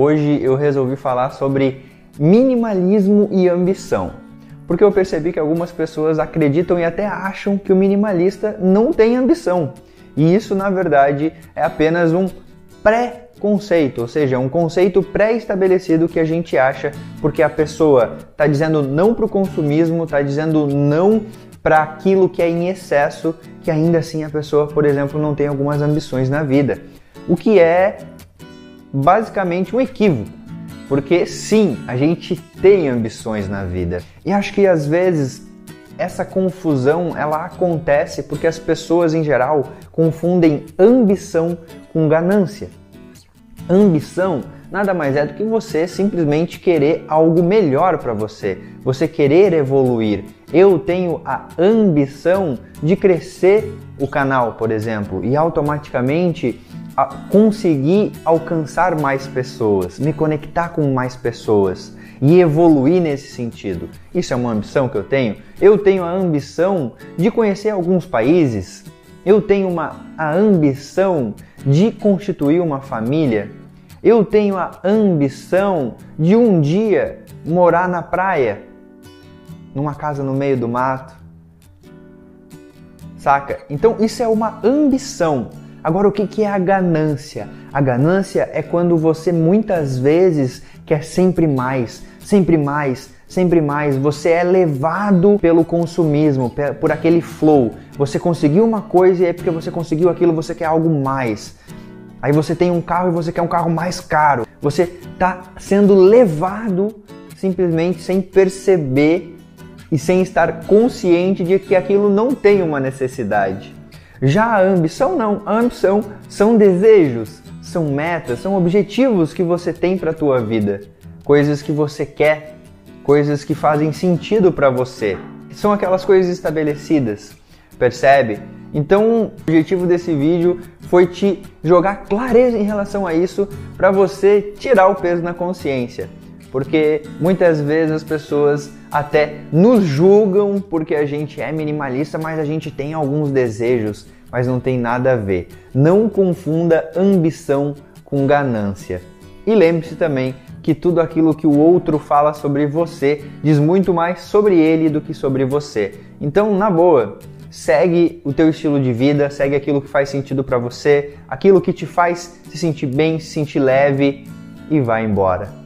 Hoje eu resolvi falar sobre minimalismo e ambição, porque eu percebi que algumas pessoas acreditam e até acham que o minimalista não tem ambição. E isso, na verdade, é apenas um pré-conceito, ou seja, um conceito pré-estabelecido que a gente acha porque a pessoa está dizendo não para o consumismo, está dizendo não para aquilo que é em excesso, que ainda assim a pessoa, por exemplo, não tem algumas ambições na vida. O que é basicamente um equívoco. Porque sim, a gente tem ambições na vida. E acho que às vezes essa confusão ela acontece porque as pessoas em geral confundem ambição com ganância. Ambição nada mais é do que você simplesmente querer algo melhor para você, você querer evoluir. Eu tenho a ambição de crescer o canal, por exemplo, e automaticamente conseguir alcançar mais pessoas, me conectar com mais pessoas e evoluir nesse sentido. Isso é uma ambição que eu tenho. Eu tenho a ambição de conhecer alguns países. Eu tenho uma, a ambição de constituir uma família. Eu tenho a ambição de um dia morar na praia, numa casa no meio do mato. Saca? Então isso é uma ambição. Agora, o que é a ganância? A ganância é quando você muitas vezes quer sempre mais, sempre mais, sempre mais. Você é levado pelo consumismo, por aquele flow. Você conseguiu uma coisa e aí porque você conseguiu aquilo você quer algo mais. Aí você tem um carro e você quer um carro mais caro. Você está sendo levado simplesmente sem perceber e sem estar consciente de que aquilo não tem uma necessidade. Já a ambição não, a ambição são desejos, são metas, são objetivos que você tem para a tua vida, coisas que você quer, coisas que fazem sentido para você. São aquelas coisas estabelecidas, percebe? Então, o objetivo desse vídeo foi te jogar clareza em relação a isso para você tirar o peso na consciência. Porque muitas vezes as pessoas até nos julgam porque a gente é minimalista, mas a gente tem alguns desejos, mas não tem nada a ver. Não confunda ambição com ganância. E lembre-se também que tudo aquilo que o outro fala sobre você diz muito mais sobre ele do que sobre você. Então, na boa, segue o teu estilo de vida, segue aquilo que faz sentido para você, aquilo que te faz se sentir bem, se sentir leve e vai embora.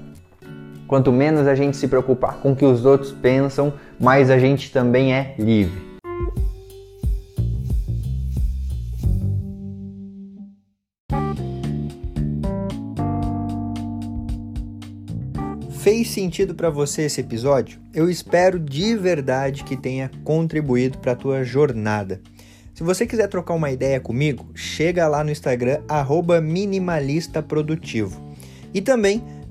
Quanto menos a gente se preocupar com o que os outros pensam, mais a gente também é livre. Fez sentido para você esse episódio? Eu espero de verdade que tenha contribuído para a tua jornada. Se você quiser trocar uma ideia comigo, chega lá no Instagram @minimalistaprodutivo. E também